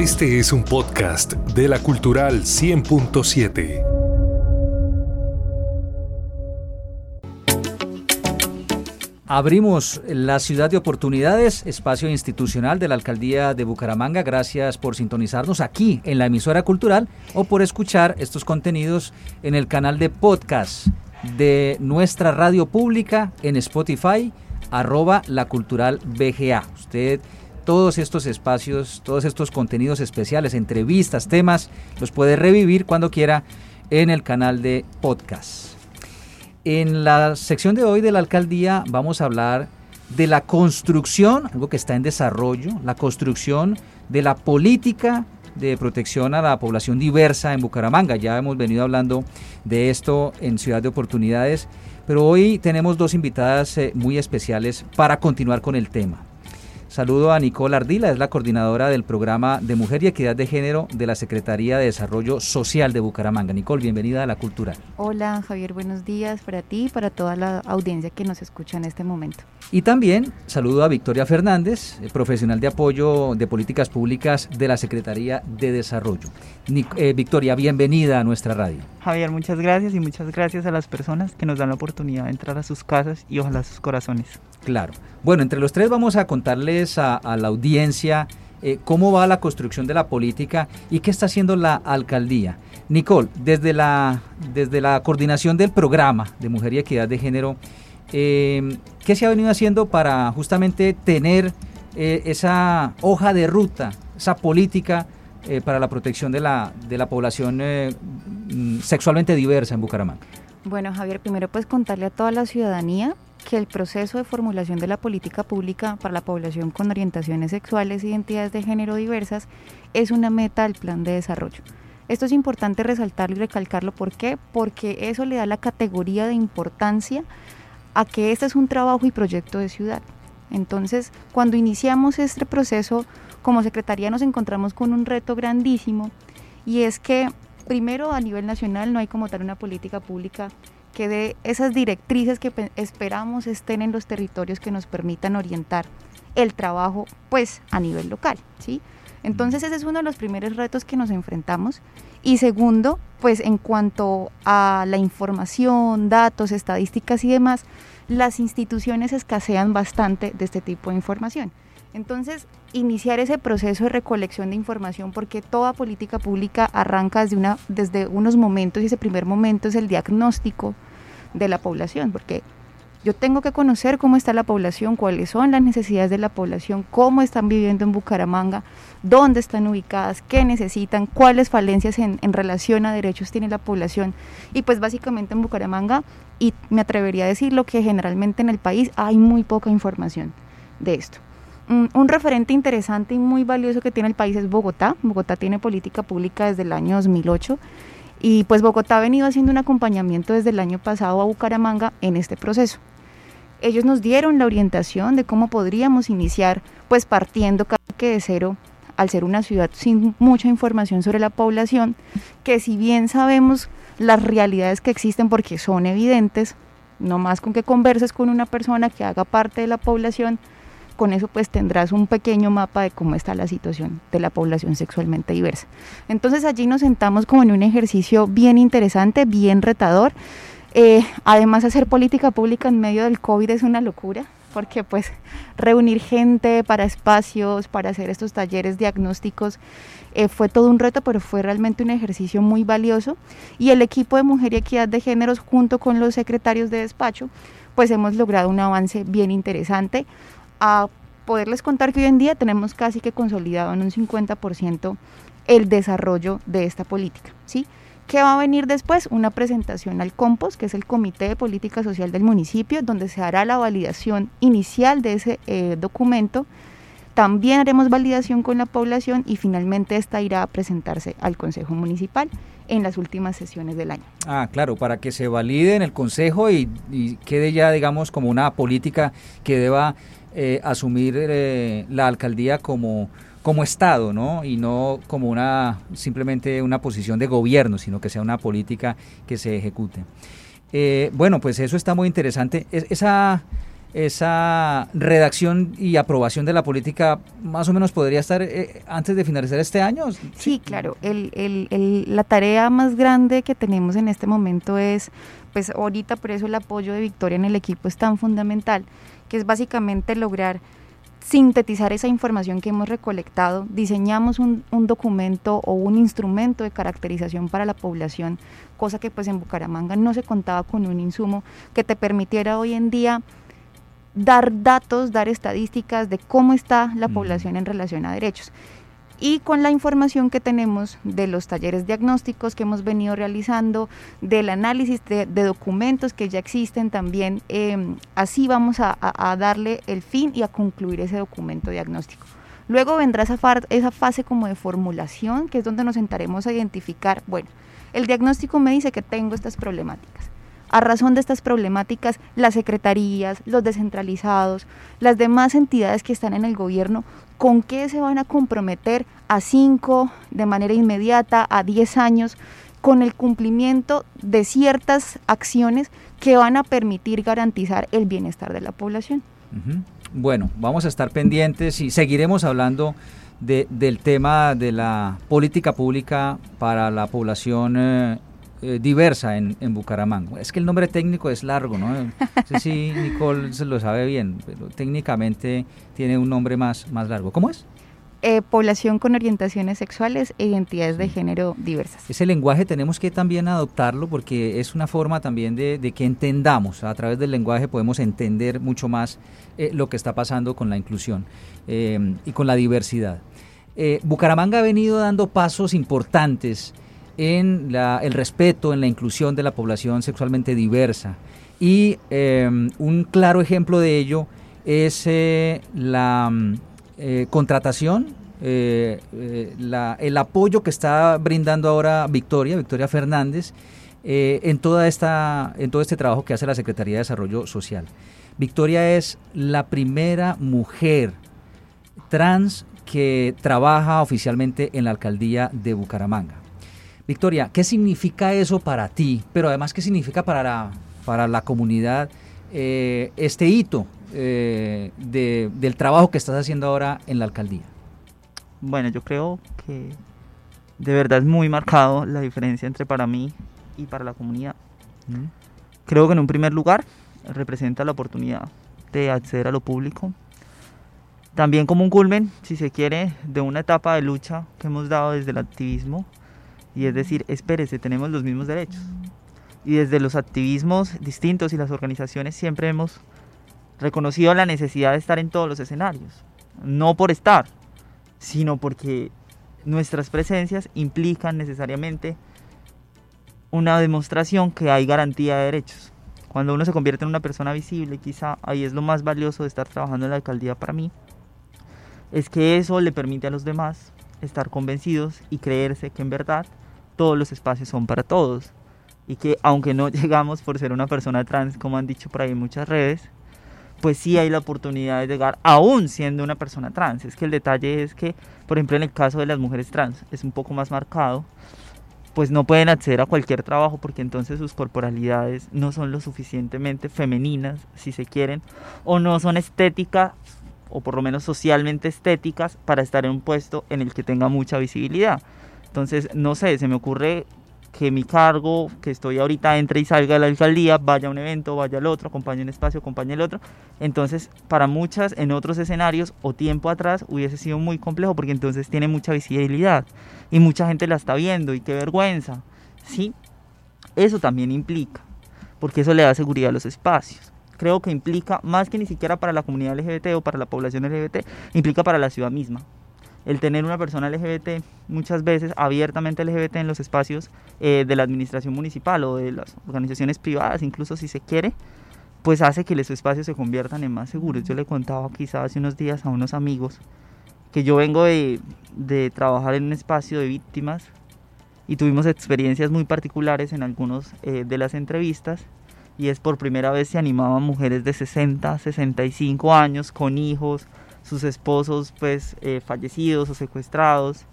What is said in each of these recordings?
Este es un podcast de la Cultural 100.7. Abrimos la ciudad de oportunidades, espacio institucional de la alcaldía de Bucaramanga. Gracias por sintonizarnos aquí en la emisora cultural o por escuchar estos contenidos en el canal de podcast de nuestra radio pública en Spotify, arroba la cultural BGA. Usted todos estos espacios, todos estos contenidos especiales, entrevistas, temas, los puede revivir cuando quiera en el canal de podcast. En la sección de hoy de la alcaldía vamos a hablar de la construcción, algo que está en desarrollo, la construcción de la política de protección a la población diversa en Bucaramanga. Ya hemos venido hablando de esto en Ciudad de Oportunidades, pero hoy tenemos dos invitadas eh, muy especiales para continuar con el tema. Saludo a Nicole Ardila, es la coordinadora del programa de Mujer y Equidad de Género de la Secretaría de Desarrollo Social de Bucaramanga. Nicole, bienvenida a la Cultura. Hola Javier, buenos días para ti y para toda la audiencia que nos escucha en este momento. Y también saludo a Victoria Fernández, eh, profesional de apoyo de políticas públicas de la Secretaría de Desarrollo. Eh, Victoria, bienvenida a nuestra radio. Javier, muchas gracias y muchas gracias a las personas que nos dan la oportunidad de entrar a sus casas y ojalá a sus corazones. Claro. Bueno, entre los tres vamos a contarles a, la audiencia eh, cómo va la construcción de la política y qué está haciendo la alcaldía. Nicole, desde la, desde la coordinación del programa de Mujer y Equidad de Género, eh, ¿qué se ha venido haciendo para justamente tener eh, esa hoja de ruta, esa política para la protección de la, de la población mm, sexualmente diversa en Bucaramanga? Bueno, Javier, primero pues contarle a toda la ciudadanía que el proceso de formulación de la política pública para la población con orientaciones sexuales e identidades de género diversas es una meta del plan de desarrollo. Esto es importante resaltarlo y recalcarlo. ¿Por qué? Porque eso le da la categoría de importancia a que este es un trabajo y proyecto de ciudad. Entonces, cuando iniciamos este proceso, como Secretaría nos encontramos con un reto grandísimo y es que, primero, a nivel nacional no hay como tal una política pública que de esas directrices que esperamos estén en los territorios que nos permitan orientar el trabajo pues a nivel local, ¿sí? Entonces ese es uno de los primeros retos que nos enfrentamos. Y segundo, pues en cuanto a la información, datos, estadísticas y demás, las instituciones escasean bastante de este tipo de información. Entonces, iniciar ese proceso de recolección de información, porque toda política pública arranca desde, una, desde unos momentos y ese primer momento es el diagnóstico de la población, porque yo tengo que conocer cómo está la población, cuáles son las necesidades de la población, cómo están viviendo en Bucaramanga, dónde están ubicadas, qué necesitan, cuáles falencias en, en, relación a derechos tiene la población. Y pues básicamente en Bucaramanga, y me atrevería a decirlo que generalmente en el país hay muy poca información de esto. Un, referente interesante y muy valioso que tiene el país es Bogotá. Bogotá tiene política pública desde el año 2008 y pues Bogotá ha venido haciendo un acompañamiento desde el año pasado a Bucaramanga en este proceso. Ellos nos dieron la orientación de cómo podríamos iniciar pues partiendo que de cero al ser una ciudad sin mucha información sobre la población, que si bien sabemos las realidades que existen porque son evidentes, no más con que converses con una persona que haga parte de la población, con eso pues tendrás un pequeño mapa de cómo está la situación de la población sexualmente diversa. Entonces allí nos sentamos como en un ejercicio bien interesante, bien retador. Eh, además hacer política pública en medio del COVID es una locura, porque pues reunir gente para espacios, para hacer estos talleres diagnósticos, eh, fue todo un reto, pero fue realmente un ejercicio muy valioso. Y el equipo de Mujer y Equidad de Géneros, junto con los secretarios de despacho, pues hemos logrado un avance bien interesante a poderles contar que hoy en día tenemos casi que consolidado en un 50% el desarrollo de esta política, ¿sí? ¿Qué va a venir después? Una presentación al COMPOS, que es el Comité de Política Social del municipio, donde se hará la validación inicial de ese eh, documento. También haremos validación con la población y finalmente esta irá a presentarse al Consejo Municipal en las últimas sesiones del año. Ah, claro, para que se valide en el Consejo y, y quede ya, digamos, como una política que deba eh, asumir eh, la alcaldía como, como Estado, ¿no? Y no como una simplemente una posición de gobierno, sino que sea una política que se ejecute. Eh, bueno, pues eso está muy interesante. esa, esa redacción y aprobación de la política más o menos podría estar antes de finalizar este año. Sí, claro. La tarea más grande que tenemos en este momento es, pues ahorita por eso el apoyo de Victoria en el equipo es tan fundamental, que es básicamente lograr sintetizar esa información que hemos recolectado, diseñamos un, un, documento o un instrumento de caracterización para la población, cosa que pues en Bucaramanga no se contaba con un insumo que te permitiera hoy en día dar datos, dar estadísticas de cómo está la población en relación a derechos. Y con la información que tenemos de los talleres diagnósticos que hemos venido realizando, del análisis de, documentos que ya existen también, em, así vamos a, darle el fin y a concluir ese documento diagnóstico. Luego vendrá esa, esa fase como de formulación, que es donde nos sentaremos a identificar, bueno, el diagnóstico me dice que tengo estas problemáticas a razón de estas problemáticas, las secretarías, los descentralizados, las demás entidades que están en el gobierno, ¿con qué se van a comprometer a cinco, de manera inmediata, a diez años, con el cumplimiento de ciertas acciones que van a permitir garantizar el bienestar de la población? Bueno, vamos a estar pendientes y seguiremos hablando del tema de la política pública para la población eh, eh, diversa en, en, Bucaramanga. Es que el nombre técnico es largo, ¿no? No sé si Nicole se lo sabe bien, pero técnicamente tiene un nombre más, más largo. ¿Cómo es? Eh, población con orientaciones sexuales e identidades de género diversas. Ese lenguaje tenemos que también adoptarlo porque es una forma también de, que entendamos, a través del lenguaje podemos entender mucho más eh, lo que está pasando con la inclusión y con la diversidad. Bucaramanga ha venido dando pasos importantes en el respeto, en la inclusión de la población sexualmente diversa. Y em, un claro ejemplo de ello es eh, la mm, eh, contratación, eh, el apoyo que está brindando ahora Victoria, Victoria Fernández, en, toda esta, en todo este trabajo que hace la Secretaría de Desarrollo Social. Victoria es la primera mujer trans que trabaja oficialmente en la alcaldía de Bucaramanga. Victoria, ¿qué significa eso para ti? Pero además, ¿qué significa para la, para la comunidad eh, este hito eh, del trabajo que estás haciendo ahora en la alcaldía? Bueno, yo creo que de verdad es muy marcado la diferencia entre para mí y para la comunidad. Creo que en un primer lugar representa la oportunidad de acceder a lo público. También como un culmen, si se quiere, de una etapa de lucha que hemos dado desde el activismo y es decir, espérese, tenemos los mismos derechos. Y desde los activismos distintos y las organizaciones siempre hemos reconocido la necesidad de estar en todos los escenarios. No por estar, sino porque nuestras presencias implican necesariamente una demostración que hay garantía de derechos. Cuando uno se convierte en una persona visible, quizá ahí es lo más valioso de estar trabajando en la alcaldía para mí, es que eso le permite a los demás estar convencidos y creerse que en verdad todos los espacios son para todos y que aunque no llegamos por ser una persona trans, como han dicho por ahí muchas redes, pues sí hay la oportunidad de llegar aún siendo una persona trans. Es que el detalle es que, por ejemplo, en el caso de las mujeres trans es un poco más marcado, pues no pueden acceder a cualquier trabajo porque entonces sus corporalidades no son lo suficientemente femeninas, si se quieren, o no son estéticas o por lo menos socialmente estéticas para estar en un puesto en el que tenga mucha visibilidad. Entonces, no sé, se me ocurre que mi cargo, que estoy ahorita, entre y salga de la alcaldía, vaya a un evento, vaya al otro, acompañe un espacio, acompañe el otro. Entonces, para muchas, en otros escenarios o tiempo atrás, hubiese sido muy complejo porque entonces tiene mucha visibilidad y mucha gente la está viendo y qué vergüenza. ¿Sí? Eso también implica, porque eso le da seguridad a los espacios. Creo que implica, más que ni siquiera para la comunidad LGBT o para la población LGBT, implica para la ciudad misma el tener una persona LGBT, muchas veces abiertamente LGBT en los espacios eh, de la administración municipal o de las organizaciones privadas, incluso si se quiere, pues hace que los espacios se conviertan en más seguros. Yo le contaba quizás hace unos días a unos amigos que yo vengo de, trabajar en un espacio de víctimas y tuvimos experiencias muy particulares en algunas eh, de las entrevistas y es por primera vez se animaban mujeres de 60, 65 años con hijos, sus esposos pues eh, fallecidos o secuestrados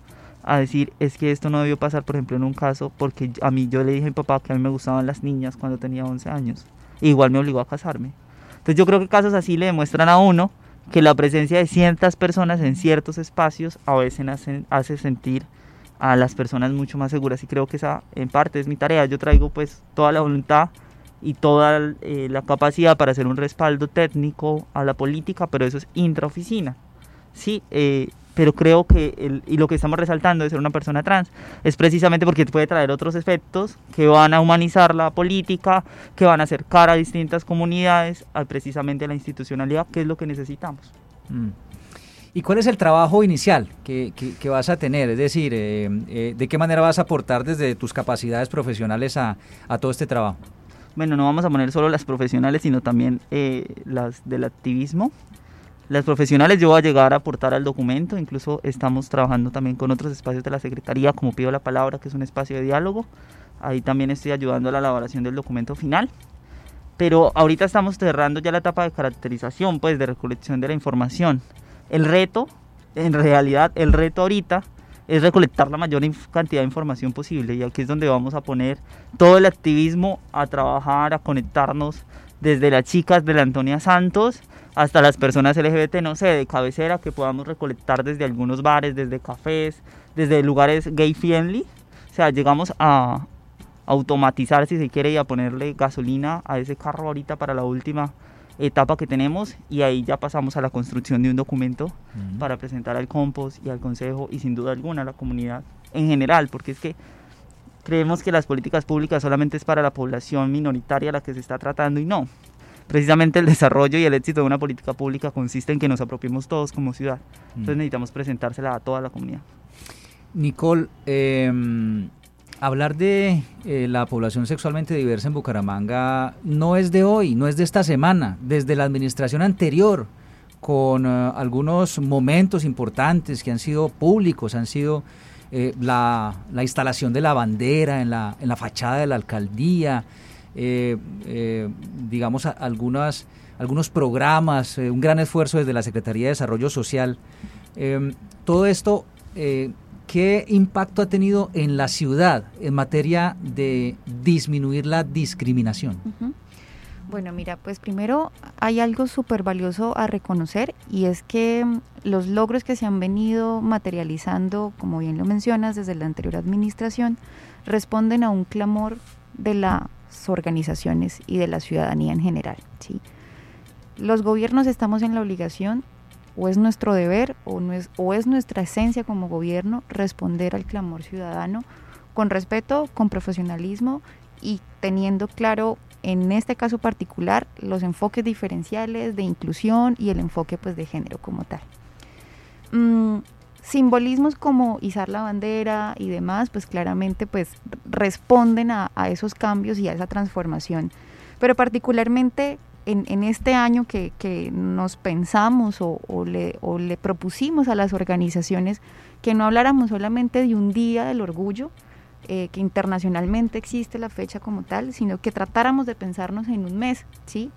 a decir es que esto no debió pasar por ejemplo en un caso porque a mí yo le dije a mi papá que a mí me gustaban las niñas cuando tenía 11 años igual me obligó a casarme Entonces yo creo que casos así le demuestran a uno que la presencia de ciertas personas en ciertos espacios a veces hace, hace sentir a las personas mucho más seguras y creo que esa en parte es mi tarea. Yo traigo pues toda la voluntad y toda eh, la capacidad para hacer un respaldo técnico a la política, pero eso es intraoficina. Sí, eh, pero creo que, el, y lo que estamos resaltando de ser una persona trans, es precisamente porque puede traer otros efectos que van a humanizar la política, que van a acercar a distintas comunidades, a precisamente la institucionalidad, que es lo que necesitamos. Mm. ¿Y cuál es el trabajo inicial que, que, vas a tener? Es decir, eh, eh, ¿de qué manera vas a aportar desde tus capacidades profesionales a, a, todo este trabajo? Bueno, no vamos a poner solo las profesionales, sino también eh, las del activismo. Las profesionales yo voy a llegar a aportar al documento, incluso estamos trabajando también con otros espacios de la Secretaría, como Pido la Palabra, que es un espacio de diálogo. Ahí también estoy ayudando a la elaboración del documento final. Pero ahorita estamos cerrando ya la etapa de caracterización, pues de recolección de la información. El reto, en realidad, el reto ahorita es recolectar la mayor cantidad de información posible y aquí es donde vamos a poner todo el activismo a trabajar, a conectarnos desde las chicas de la Antonia Santos hasta las personas LGBT, no sé, de cabecera que podamos recolectar desde algunos bares, desde cafés, desde lugares gay friendly. O sea, llegamos a automatizar si se quiere y a ponerle gasolina a ese carro ahorita para la última etapa que tenemos y ahí ya pasamos a la construcción de un documento para presentar al compost y al consejo y sin duda alguna a la comunidad en general, porque es que creemos que las políticas públicas solamente es para la población minoritaria la que se está tratando y no. Precisamente el desarrollo y el éxito de una política pública consiste en que nos apropiemos todos como ciudad. Entonces necesitamos presentársela a toda la comunidad. Nicole, eh, hablar de eh, la población sexualmente diversa en Bucaramanga no es de hoy, no es de esta semana, desde la administración anterior, con eh, algunos momentos importantes que han sido públicos, han sido eh, la, instalación de la bandera en la, en la fachada de la alcaldía, digamos, algunas, algunos programas, un gran esfuerzo desde la Secretaría de Desarrollo Social. todo esto ¿Qué impacto ha tenido en la ciudad en materia de disminuir la discriminación? Bueno, mira, pues primero hay algo súper valioso a reconocer y es que mm, los logros que se han venido materializando, como bien lo mencionas, desde la anterior administración, responden a un clamor de las organizaciones y de la ciudadanía en general. Los gobiernos estamos en la obligación o es nuestro deber o, es, nuestra esencia como gobierno responder al clamor ciudadano con respeto, con profesionalismo y teniendo claro en este caso particular los enfoques diferenciales de inclusión y el enfoque pues de género como tal. Mm, simbolismos como izar la bandera y demás pues claramente pues responden a esos cambios y a esa transformación pero particularmente en, este año que, nos pensamos o, le, le propusimos a las organizaciones que no habláramos solamente de un día del orgullo, eh, que internacionalmente existe la fecha como tal, sino que tratáramos de pensarnos en un mes, ¿sí?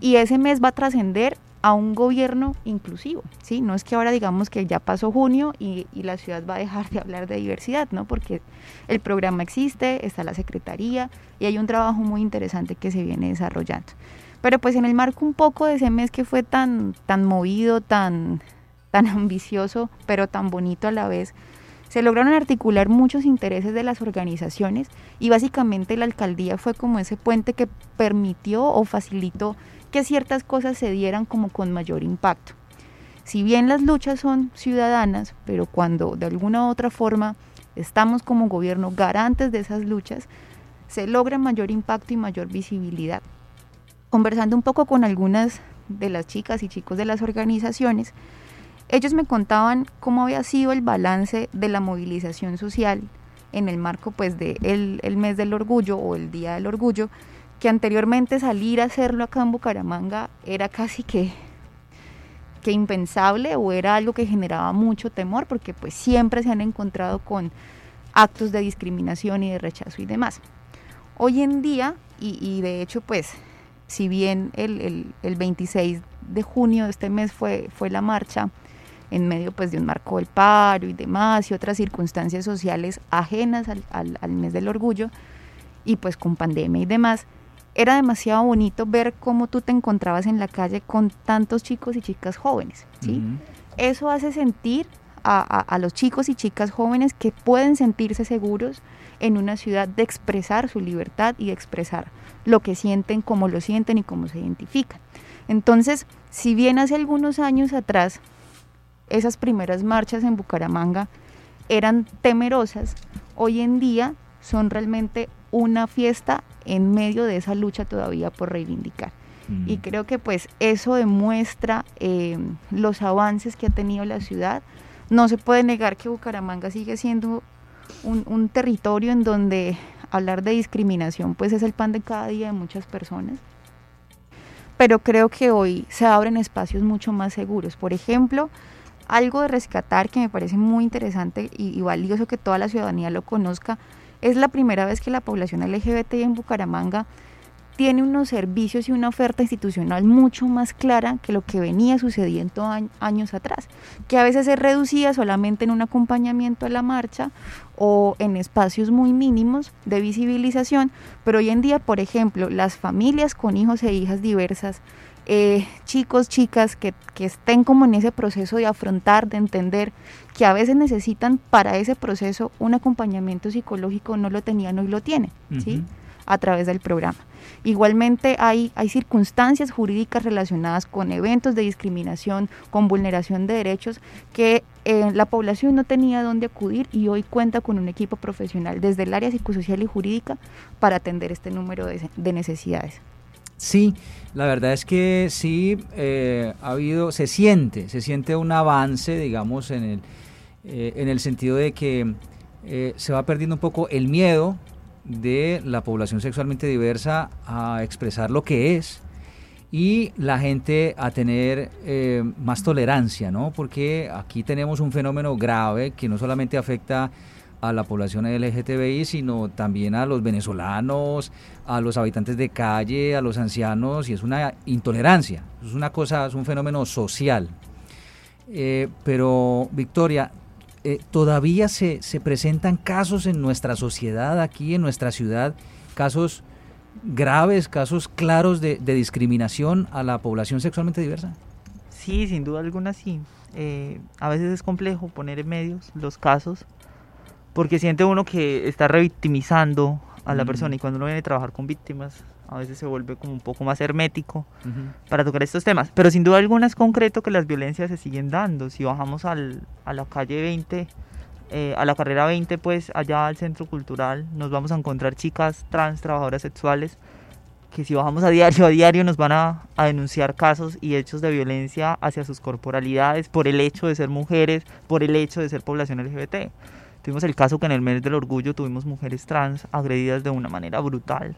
Y ese mes va a trascender a un gobierno inclusivo, ¿sí? No es que ahora digamos que ya pasó junio y, y, la ciudad va a dejar de hablar de diversidad, ¿no? Porque el programa existe, está la secretaría y hay un trabajo muy interesante que se viene desarrollando. Pero pues en el marco un poco de ese mes que fue tan, tan movido, tan, tan ambicioso, pero tan bonito a la vez, se lograron articular muchos intereses de las organizaciones y básicamente la alcaldía fue como ese puente que permitió o facilitó que ciertas cosas se dieran como con mayor impacto. Si bien las luchas son ciudadanas, pero cuando de alguna u otra forma estamos como gobierno garantes de esas luchas, se logra mayor impacto y mayor visibilidad conversando un poco con algunas de las chicas y chicos de las organizaciones, ellos me contaban cómo había sido el balance de la movilización social en el marco pues de el, mes del orgullo o el día del orgullo, que anteriormente salir a hacerlo acá en Bucaramanga era casi que que impensable o era algo que generaba mucho temor porque pues siempre se han encontrado con actos de discriminación y de rechazo y demás. Hoy en día, y de hecho pues si bien el, 26 de junio de este mes fue, fue la marcha, en medio pues de un marco del paro y demás y otras circunstancias sociales ajenas al, mes del orgullo y pues con pandemia y demás, era demasiado bonito ver cómo tú te encontrabas en la calle con tantos chicos y chicas jóvenes, ¿sí? Eso hace sentir a, los chicos y chicas jóvenes que pueden sentirse seguros en una ciudad de expresar su libertad y de expresar lo que sienten, cómo lo sienten y cómo se identifican. Entonces, si bien hace algunos años atrás esas primeras marchas en Bucaramanga eran temerosas, hoy en día son realmente una fiesta en medio de esa lucha todavía por reivindicar. Mm. Y creo que pues eso demuestra eh, los avances que ha tenido la ciudad. No se puede negar que Bucaramanga sigue siendo un, territorio en donde hablar de discriminación pues es el pan de cada día de muchas personas pero creo que hoy se abren espacios mucho más seguros. Por ejemplo, algo de rescatar que me parece muy interesante y, valioso que toda la ciudadanía lo conozca, es la primera vez que la población LGBT en Bucaramanga tiene unos servicios y una oferta institucional mucho más clara que lo que venía sucediendo años atrás, que a veces se reducía solamente en un acompañamiento a la marcha o en espacios muy mínimos de visibilización, pero hoy en día, por ejemplo, las familias con hijos e hijas diversas, eh, chicos, chicas que, que, estén como en ese proceso de afrontar, de entender que a veces necesitan para ese proceso un acompañamiento psicológico, no lo tenían, hoy lo tienen, ¿sí? A través del programa. Igualmente hay, hay circunstancias jurídicas relacionadas con eventos de discriminación, con vulneración de derechos que eh, la población no tenía dónde acudir y hoy cuenta con un equipo profesional desde el área psicosocial y jurídica para atender este número de, necesidades. Sí, la verdad es que sí eh, ha habido, se siente, se siente un avance, digamos, en el, eh, en el sentido de que se va perdiendo un poco el miedo de la población sexualmente diversa a expresar lo que es y la gente a tener eh, más tolerancia, ¿no? Porque aquí tenemos un fenómeno grave que no solamente afecta a la población LGTBI, sino también a los venezolanos, a los habitantes de calle, a los ancianos, y es una intolerancia, es una cosa, es un fenómeno social. Eh, pero, Victoria, eh, todavía se, se, presentan casos en nuestra sociedad, aquí en nuestra ciudad, casos graves, casos claros de, discriminación a la población sexualmente diversa? Sí, sin duda alguna sí. Eh, a veces es complejo poner en medios los casos porque siente uno que está revictimizando a la mm. persona y cuando uno viene a trabajar con víctimas a veces se vuelve como un poco más hermético para tocar estos temas. Pero sin duda alguna es concreto que las violencias se siguen dando. Si bajamos al, a la calle 20, eh, a la carrera 20, pues allá al centro cultural, nos vamos a encontrar chicas trans, trabajadoras sexuales, que si bajamos a diario a diario nos van a, a, denunciar casos y hechos de violencia hacia sus corporalidades por el hecho de ser mujeres, por el hecho de ser población LGBT. Tuvimos el caso que en el mes del orgullo tuvimos mujeres trans agredidas de una manera brutal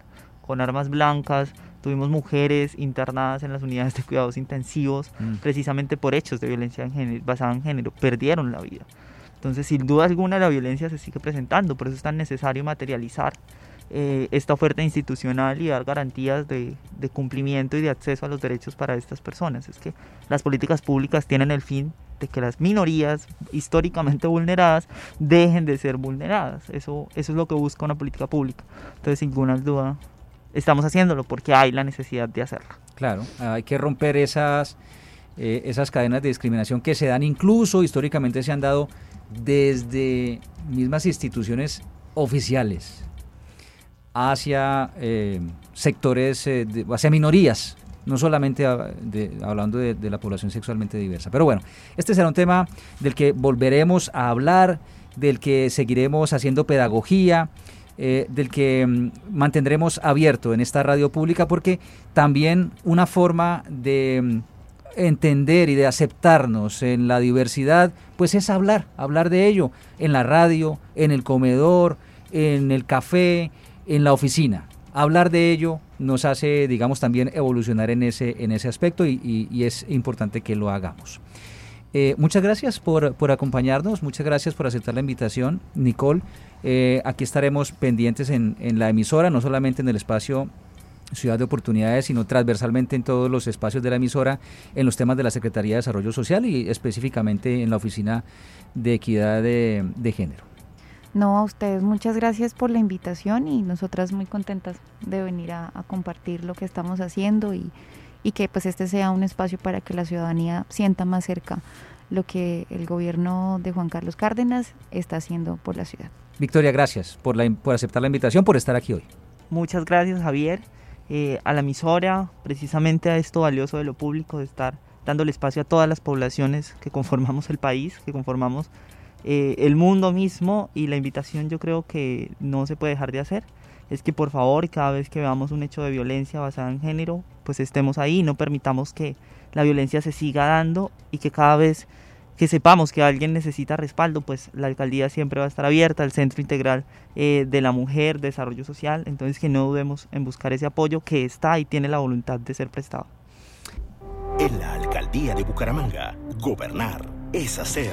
con armas blancas, tuvimos mujeres internadas en las unidades de cuidados intensivos mm. precisamente por hechos de violencia basada en género, perdieron la vida. Entonces, sin duda alguna, la violencia se sigue presentando, por eso es tan necesario materializar eh, esta oferta institucional y dar garantías de, de, cumplimiento y de acceso a los derechos para estas personas. Es que las políticas públicas tienen el fin de que las minorías históricamente vulneradas dejen de ser vulneradas. Eso, eso es lo que busca una política pública. Entonces, sin ninguna duda, estamos haciéndolo porque hay la necesidad de hacerlo. Claro, hay que romper esas, eh, esas cadenas de discriminación que se dan incluso históricamente se han dado desde mismas instituciones oficiales hacia eh, sectores, eh, hacia minorías, no solamente hablando de, de, la población sexualmente diversa. Pero bueno, este será un tema del que volveremos a hablar, del que seguiremos haciendo pedagogía, eh, del que mm, mantendremos abierto en esta radio pública porque también una forma de mm, entender y de aceptarnos en la diversidad, pues es hablar, hablar de ello en la radio, en el comedor, en el café, en la oficina. Hablar de ello nos hace, digamos, también evolucionar en ese, en ese aspecto y es importante que lo hagamos. Eh, muchas gracias por, acompañarnos, muchas gracias por aceptar la invitación, Nicole. Eh, aquí estaremos pendientes en, la emisora, no solamente en el espacio Ciudad de Oportunidades, sino transversalmente en todos los espacios de la emisora, en los temas de la Secretaría de Desarrollo Social y específicamente en la Oficina de Equidad de, Género. No, a ustedes muchas gracias por la invitación y nosotras muy contentas de venir a, compartir lo que estamos haciendo y, y, que pues este sea un espacio para que la ciudadanía sienta más cerca lo que el gobierno de Juan Carlos Cárdenas está haciendo por la ciudad. Victoria, gracias por, la, por aceptar la invitación, por estar aquí hoy. Muchas gracias Javier, eh, a la emisora, precisamente a esto valioso de lo público, de estar dándole espacio a todas las poblaciones que conformamos el país, que conformamos eh, el mundo mismo y la invitación yo creo que no se puede dejar de hacer es que por favor cada vez que veamos un hecho de violencia basada en género pues estemos ahí no permitamos que la violencia se siga dando y que cada vez que sepamos que alguien necesita respaldo, pues la alcaldía siempre va a estar abierta, el Centro Integral eh, de la Mujer, Desarrollo Social, entonces que no dudemos en buscar ese apoyo que está y tiene la voluntad de ser prestado. En la alcaldía de Bucaramanga, gobernar es hacer.